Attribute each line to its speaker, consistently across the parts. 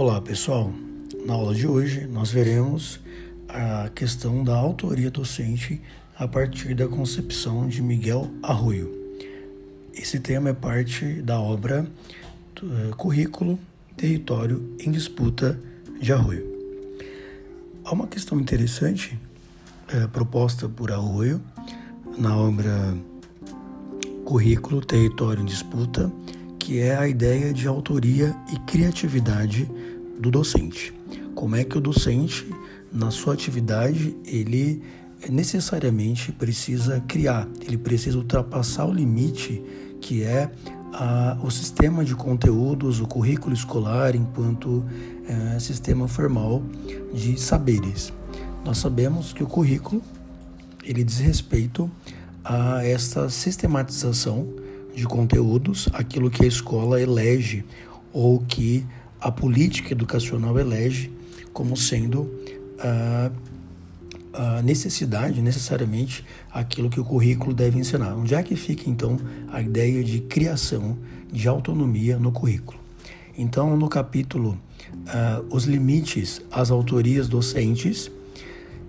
Speaker 1: Olá pessoal, na aula de hoje nós veremos a questão da autoria docente a partir da concepção de Miguel Arroio. Esse tema é parte da obra uh, Currículo Território em Disputa de Arroio. Há uma questão interessante uh, proposta por Arroio na obra Currículo Território em Disputa que é a ideia de autoria e criatividade do docente. Como é que o docente, na sua atividade, ele necessariamente precisa criar, ele precisa ultrapassar o limite que é a, o sistema de conteúdos, o currículo escolar, enquanto é, sistema formal de saberes. Nós sabemos que o currículo ele diz respeito a essa sistematização de conteúdos, aquilo que a escola elege ou que a política educacional elege como sendo a, a necessidade, necessariamente, aquilo que o currículo deve ensinar. Onde é que fica, então, a ideia de criação de autonomia no currículo? Então, no capítulo uh, Os Limites às Autorias Docentes,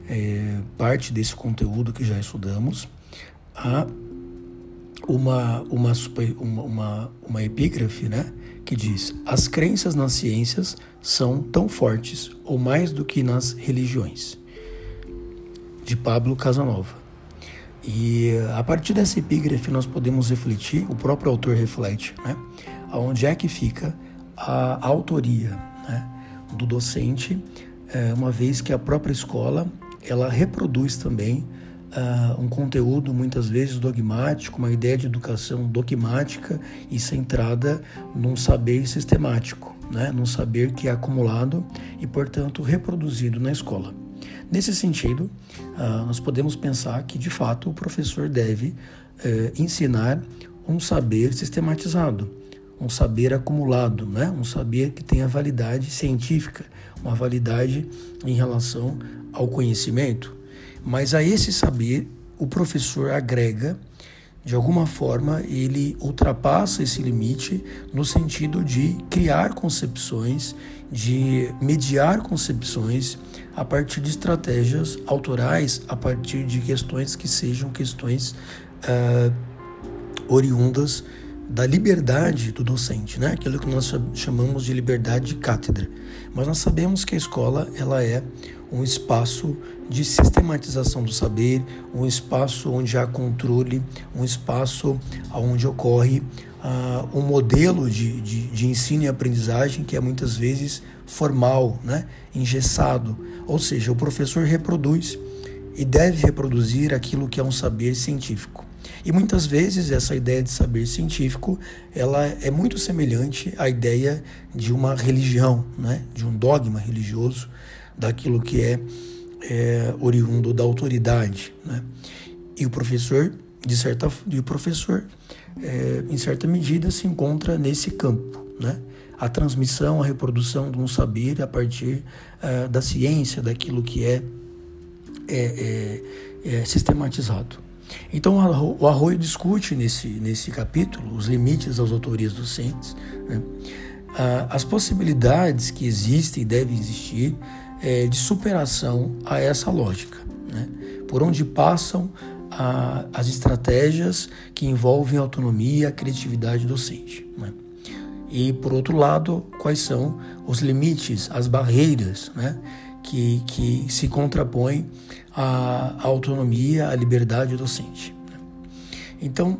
Speaker 1: é, parte desse conteúdo que já estudamos, a uma, uma, uma, uma epígrafe né, que diz: As crenças nas ciências são tão fortes ou mais do que nas religiões, de Pablo Casanova. E a partir dessa epígrafe nós podemos refletir, o próprio autor reflete, né, aonde é que fica a autoria né, do docente, é, uma vez que a própria escola ela reproduz também uh, um conteúdo muitas vezes dogmático, uma ideia de educação dogmática e centrada num saber sistemático, né? num saber que é acumulado e, portanto, reproduzido na escola. Nesse sentido, uh, nós podemos pensar que, de fato, o professor deve uh, ensinar um saber sistematizado, um saber acumulado, né? um saber que tenha validade científica, uma validade em relação ao conhecimento. Mas a esse saber, o professor agrega, de alguma forma, ele ultrapassa esse limite no sentido de criar concepções, de mediar concepções a partir de estratégias autorais, a partir de questões que sejam questões uh, oriundas da liberdade do docente, né? aquilo que nós chamamos de liberdade de cátedra. Mas nós sabemos que a escola ela é um espaço de sistematização do saber, um espaço onde há controle, um espaço onde ocorre uh, um modelo de, de, de, ensino e aprendizagem que é muitas vezes formal, né? engessado. Ou seja, o professor reproduz e deve reproduzir aquilo que é um saber científico. E muitas vezes essa ideia de saber científico ela é muito semelhante à ideia de uma religião, né? de um dogma religioso, daquilo que é, é oriundo da autoridade. Né? E o professor, de certa, e o professor é, em certa medida, se encontra nesse campo. Né? A transmissão, a reprodução de um saber a partir é, da ciência, daquilo que é, é, é, é sistematizado. Então, o Arroio discute nesse, nesse capítulo os limites das autorias docentes, né? as possibilidades que existem e devem existir é, de superação a essa lógica, né? por onde passam a, as estratégias que envolvem autonomia, criatividade docente. Né? E, por outro lado, quais são os limites, as barreiras né? que, que se contrapõem à, à autonomia, à liberdade docente. Né? Então,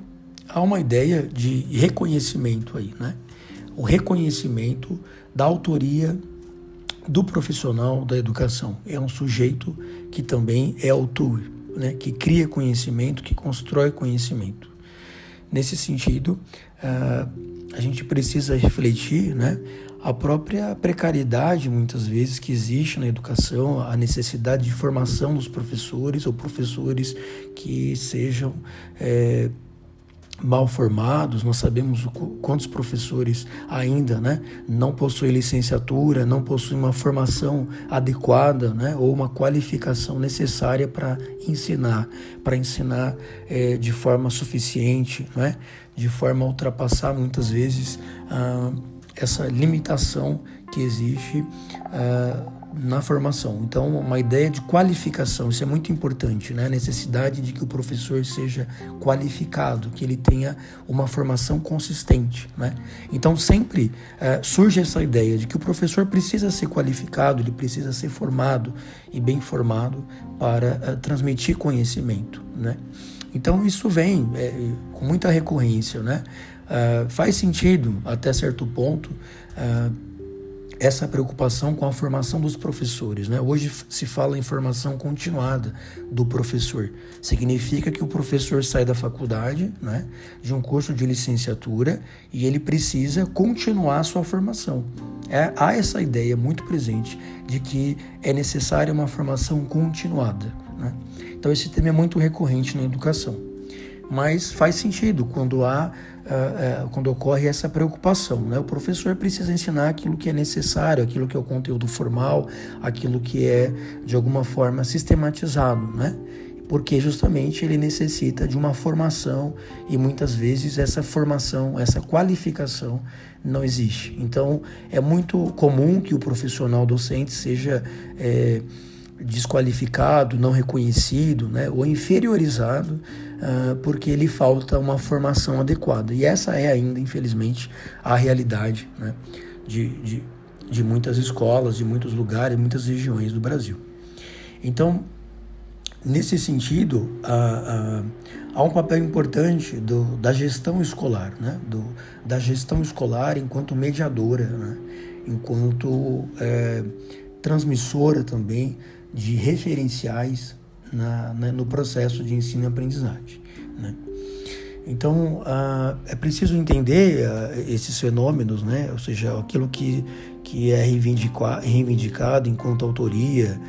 Speaker 1: há uma ideia de reconhecimento aí, né? o reconhecimento da autoria do profissional da educação. É um sujeito que também é autor, né, que cria conhecimento, que constrói conhecimento. Nesse sentido, uh, a gente precisa refletir né, a própria precariedade, muitas vezes, que existe na educação, a necessidade de formação dos professores ou professores que sejam. É, mal formados, nós sabemos quantos professores ainda né, não possuem licenciatura, não possuem uma formação adequada né, ou uma qualificação necessária para ensinar, para ensinar é, de forma suficiente, né, de forma a ultrapassar muitas vezes ah, essa limitação que existe uh, na formação. Então, uma ideia de qualificação, isso é muito importante, né? A necessidade de que o professor seja qualificado, que ele tenha uma formação consistente, né? Então, sempre uh, surge essa ideia de que o professor precisa ser qualificado, ele precisa ser formado e bem formado para uh, transmitir conhecimento, né? Então, isso vem é, com muita recorrência, né? Uh, faz sentido até certo ponto uh, essa preocupação com a formação dos professores. Né? Hoje se fala em formação continuada do professor. Significa que o professor sai da faculdade, né, de um curso de licenciatura, e ele precisa continuar a sua formação. É, há essa ideia muito presente de que é necessária uma formação continuada. Né? Então, esse tema é muito recorrente na educação. Mas faz sentido quando há uh, uh, quando ocorre essa preocupação. Né? O professor precisa ensinar aquilo que é necessário, aquilo que é o conteúdo formal, aquilo que é de alguma forma sistematizado, né? porque justamente ele necessita de uma formação e muitas vezes essa formação, essa qualificação não existe. Então é muito comum que o profissional docente seja é, desqualificado, não reconhecido né, ou inferiorizado uh, porque lhe falta uma formação adequada. E essa é ainda, infelizmente, a realidade né, de, de, de muitas escolas, de muitos lugares, muitas regiões do Brasil. Então, nesse sentido, uh, uh, há um papel importante do, da gestão escolar, né, do, da gestão escolar enquanto mediadora, né, enquanto é, transmissora também de referenciais na, na, no processo de ensino e aprendizagem. Né? Então, uh, é preciso entender uh, esses fenômenos, né? ou seja, aquilo que, que é reivindicado enquanto autoria,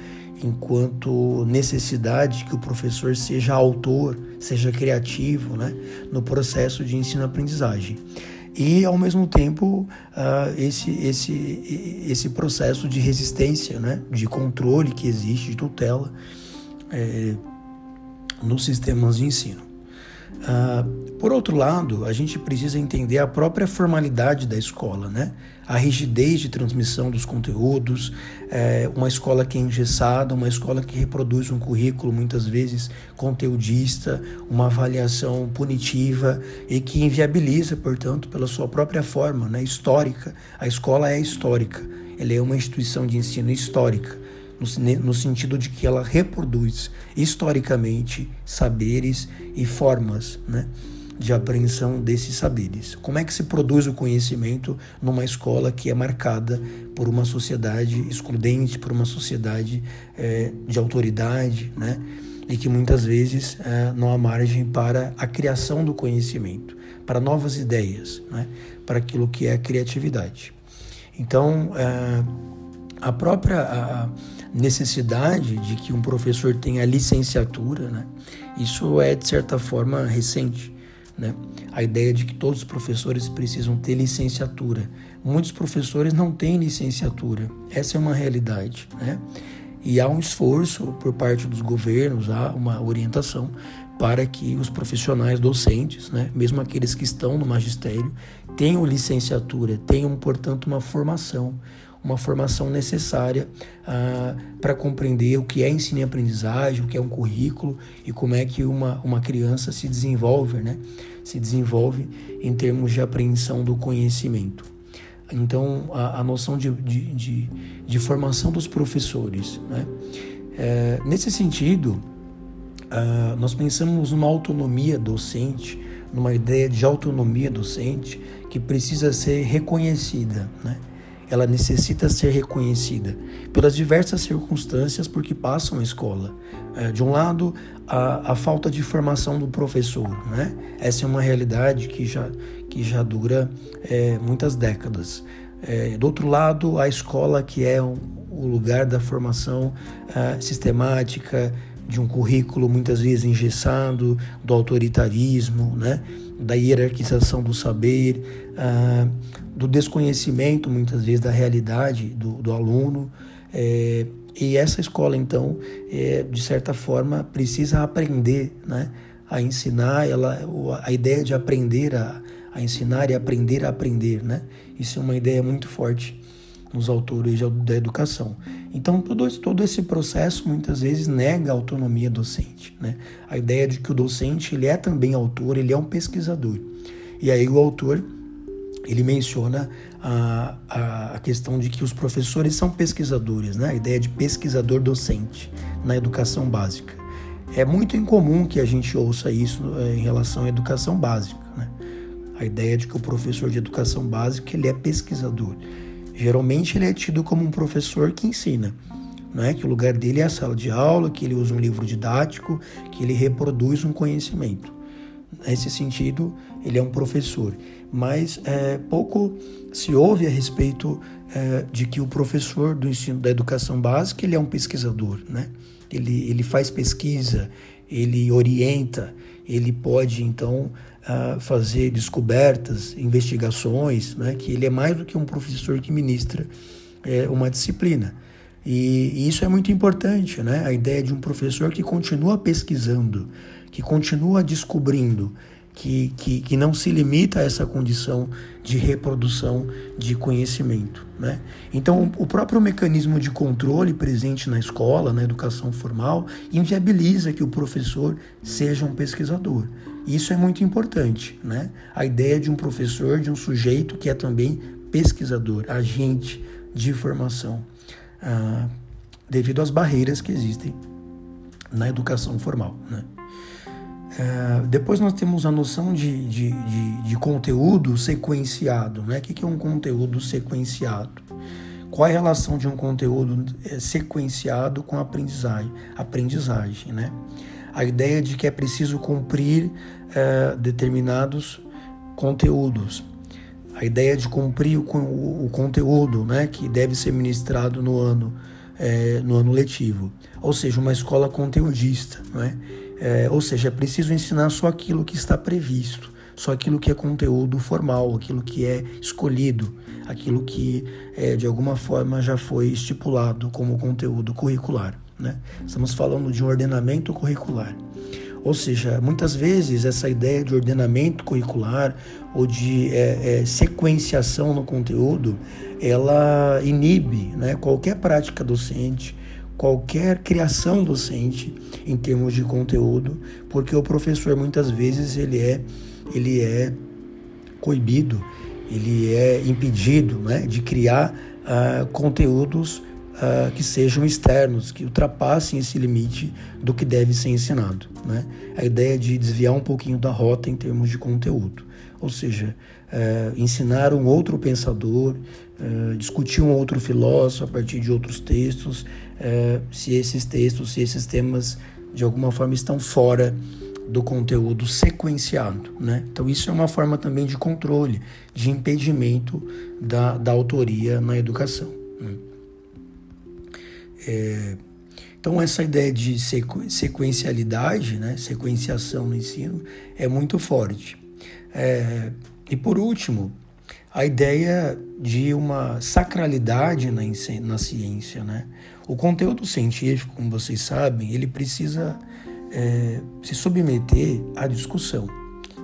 Speaker 1: enquanto necessidade que o professor seja autor, seja criativo né? no processo de ensino-aprendizagem. E, ao mesmo tempo, esse, esse, esse processo de resistência, né? de controle que existe, de tutela, é, nos sistemas de ensino. Ah, por outro lado, a gente precisa entender a própria formalidade da escola, né? a rigidez de transmissão dos conteúdos, é, uma escola que é engessada, uma escola que reproduz um currículo muitas vezes conteudista, uma avaliação punitiva e que inviabiliza, portanto, pela sua própria forma né, histórica. A escola é histórica, ela é uma instituição de ensino histórica no, sentido de que ela reproduz historicamente saberes e formas né, de apreensão desses saberes. Como é que se produz o conhecimento numa escola que é marcada por uma sociedade excludente, por uma sociedade é, de autoridade, né? e que muitas vezes é, não há margem para a criação do conhecimento, para novas ideias, né? para aquilo que é a criatividade. Então, é, a própria a necessidade de que um professor tenha licenciatura, né? isso é de certa forma recente. Né? A ideia de que todos os professores precisam ter licenciatura. Muitos professores não têm licenciatura, essa é uma realidade. Né? E há um esforço por parte dos governos, há uma orientação para que os profissionais docentes, né, mesmo aqueles que estão no magistério, tenham licenciatura, tenham, portanto, uma formação, uma formação necessária ah, para compreender o que é ensino e aprendizagem, o que é um currículo e como é que uma, uma criança se desenvolve, né? se desenvolve em termos de apreensão do conhecimento. Então, a, a noção de, de, de, de, formação dos professores. Né? É, nesse sentido, ah, nós pensamos numa autonomia docente, numa ideia de autonomia docente que precisa ser reconhecida. Né? Ela necessita ser reconhecida pelas diversas circunstâncias por que passam a escola. É, de um lado, a, a, falta de formação do professor, né? Essa é uma realidade que já, que já dura é, muitas décadas. É, do outro lado, a escola que é um, o lugar da formação é, sistemática, de um currículo muitas vezes engessado, do autoritarismo, né? da hierarquização do saber, ah, do desconhecimento, muitas vezes, da realidade do, do aluno. É, e essa escola, então, é, de certa forma, precisa aprender né, a ensinar, ela, a ideia de aprender a, a ensinar e aprender a aprender. Né? Isso é uma ideia muito forte nos autores da educação. Então, todo, todo esse processo muitas vezes nega a autonomia docente. Né? A ideia de que o docente ele é também autor, ele é um pesquisador. E aí o autor ele menciona a, a, a, questão de que os professores são pesquisadores, né? a ideia de pesquisador docente na educação básica. É muito incomum que a gente ouça isso é, em relação à educação básica. Né? A ideia de que o professor de educação básica ele é pesquisador. Geralmente ele é tido como um professor que ensina, né? que o lugar dele é a sala de aula, que ele usa um livro didático, que ele reproduz um conhecimento. Nesse sentido, ele é um professor. Mas é, pouco se ouve a respeito é, de que o professor do ensino da educação básica ele é um pesquisador, né? Ele, ele faz pesquisa, ele orienta, ele pode então uh, fazer descobertas, investigações, né? Que ele é mais do que um professor que ministra é, uma disciplina. E, e isso é muito importante, né? A ideia de um professor que continua pesquisando, que continua descobrindo, que, que, que não se limita a essa condição de reprodução de conhecimento. Né? Então, o próprio mecanismo de controle presente na escola, na educação formal, inviabiliza que o professor seja um pesquisador. Isso é muito importante. Né? A ideia de um professor, de um sujeito que é também pesquisador, agente de formação, ah, devido às barreiras que existem na educação formal. Né? É, depois nós temos a noção de, de, de, de conteúdo sequenciado. Né? O que é um conteúdo sequenciado? Qual é a relação de um conteúdo é, sequenciado com a aprendizagem? aprendizagem né? A ideia de que é preciso cumprir é, determinados conteúdos. A ideia de cumprir o, o, o, conteúdo né, que deve ser ministrado no ano, é, no ano letivo. Ou seja, uma escola conteudista. Né? É, ou seja, é preciso ensinar só aquilo que está previsto, só aquilo que é conteúdo formal, aquilo que é escolhido, aquilo que é, de alguma forma já foi estipulado como conteúdo curricular. Né? Estamos falando de um ordenamento curricular. Ou seja, muitas vezes essa ideia de ordenamento curricular ou de é, é, sequenciação no conteúdo, ela inibe né, qualquer prática docente, qualquer criação docente em termos de conteúdo, porque o professor muitas vezes ele é ele é coibido, ele é impedido né, de criar uh, conteúdos uh, que sejam externos, que ultrapassem esse limite do que deve ser ensinado. Né? A ideia de desviar um pouquinho da rota em termos de conteúdo, ou seja, uh, ensinar um outro pensador, uh, discutir um outro filósofo a partir de outros textos, se esses textos, se esses temas de alguma forma estão fora do conteúdo sequenciado. Né? Então, isso é uma forma também de controle, de impedimento da, da autoria na educação. Né? É, então, essa ideia de sequ, sequencialidade, né? sequenciação no ensino, é muito forte. É, e, por último, a ideia de uma sacralidade na, na ciência. Né? O conteúdo científico, como vocês sabem, ele precisa é, se submeter à discussão.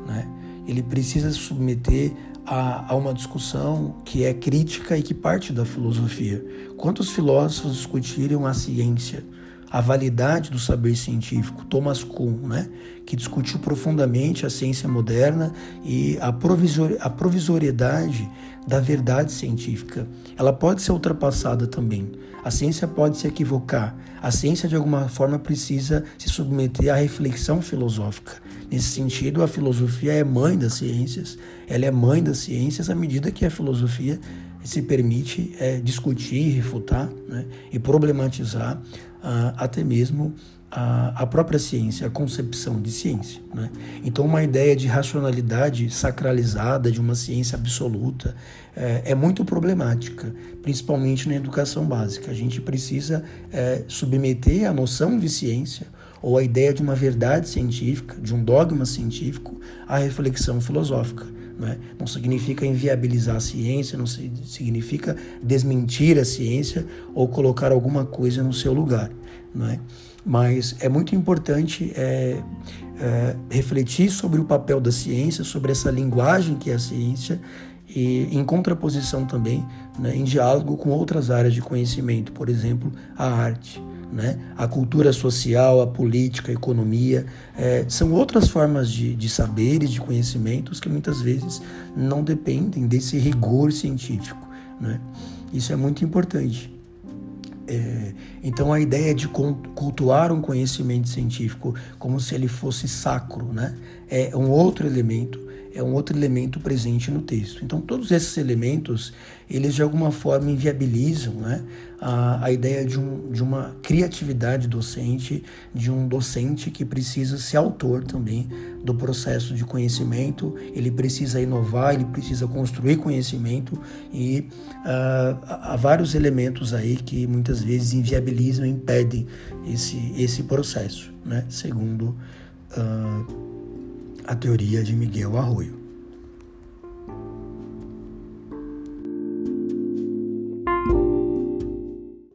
Speaker 1: Né? Ele precisa se submeter a, a, uma discussão que é crítica e que parte da filosofia. Quantos filósofos discutiram a ciência, a validade do saber científico? Thomas Kuhn, né? que discutiu profundamente a ciência moderna e a, a provisoriedade da verdade científica. Ela pode ser ultrapassada também. A ciência pode se equivocar. A ciência, de alguma forma, precisa se submeter à reflexão filosófica. Nesse sentido, a filosofia é mãe das ciências, ela é mãe das ciências à medida que a filosofia se permite é, discutir, refutar né, e problematizar ah, até mesmo a, a, própria ciência, a concepção de ciência. Né? Então, uma ideia de racionalidade sacralizada, de uma ciência absoluta, é, é muito problemática, principalmente na educação básica. A gente precisa é, submeter a noção de ciência ou a ideia de uma verdade científica, de um dogma científico, à reflexão filosófica. Né? Não significa inviabilizar a ciência, não significa desmentir a ciência ou colocar alguma coisa no seu lugar. Né? mas é muito importante é, é, refletir sobre o papel da ciência, sobre essa linguagem que é a ciência e em contraposição também, né, em diálogo com outras áreas de conhecimento, por exemplo, a arte, né, a cultura social, a política, a economia, é, são outras formas de, de saberes, de conhecimentos que muitas vezes não dependem desse rigor científico. Né? Isso é muito importante. É, então a ideia de cultuar um conhecimento científico como se ele fosse sacro, né, é um outro elemento é um outro elemento presente no texto. Então, todos esses elementos, eles de alguma forma inviabilizam né, a, a ideia de, um, de uma criatividade docente, de um docente que precisa ser autor também do processo de conhecimento, ele precisa inovar, ele precisa construir conhecimento e uh, há vários elementos aí que muitas vezes inviabilizam, impedem esse, esse processo, né, segundo. Uh, a teoria de Miguel Arroyo.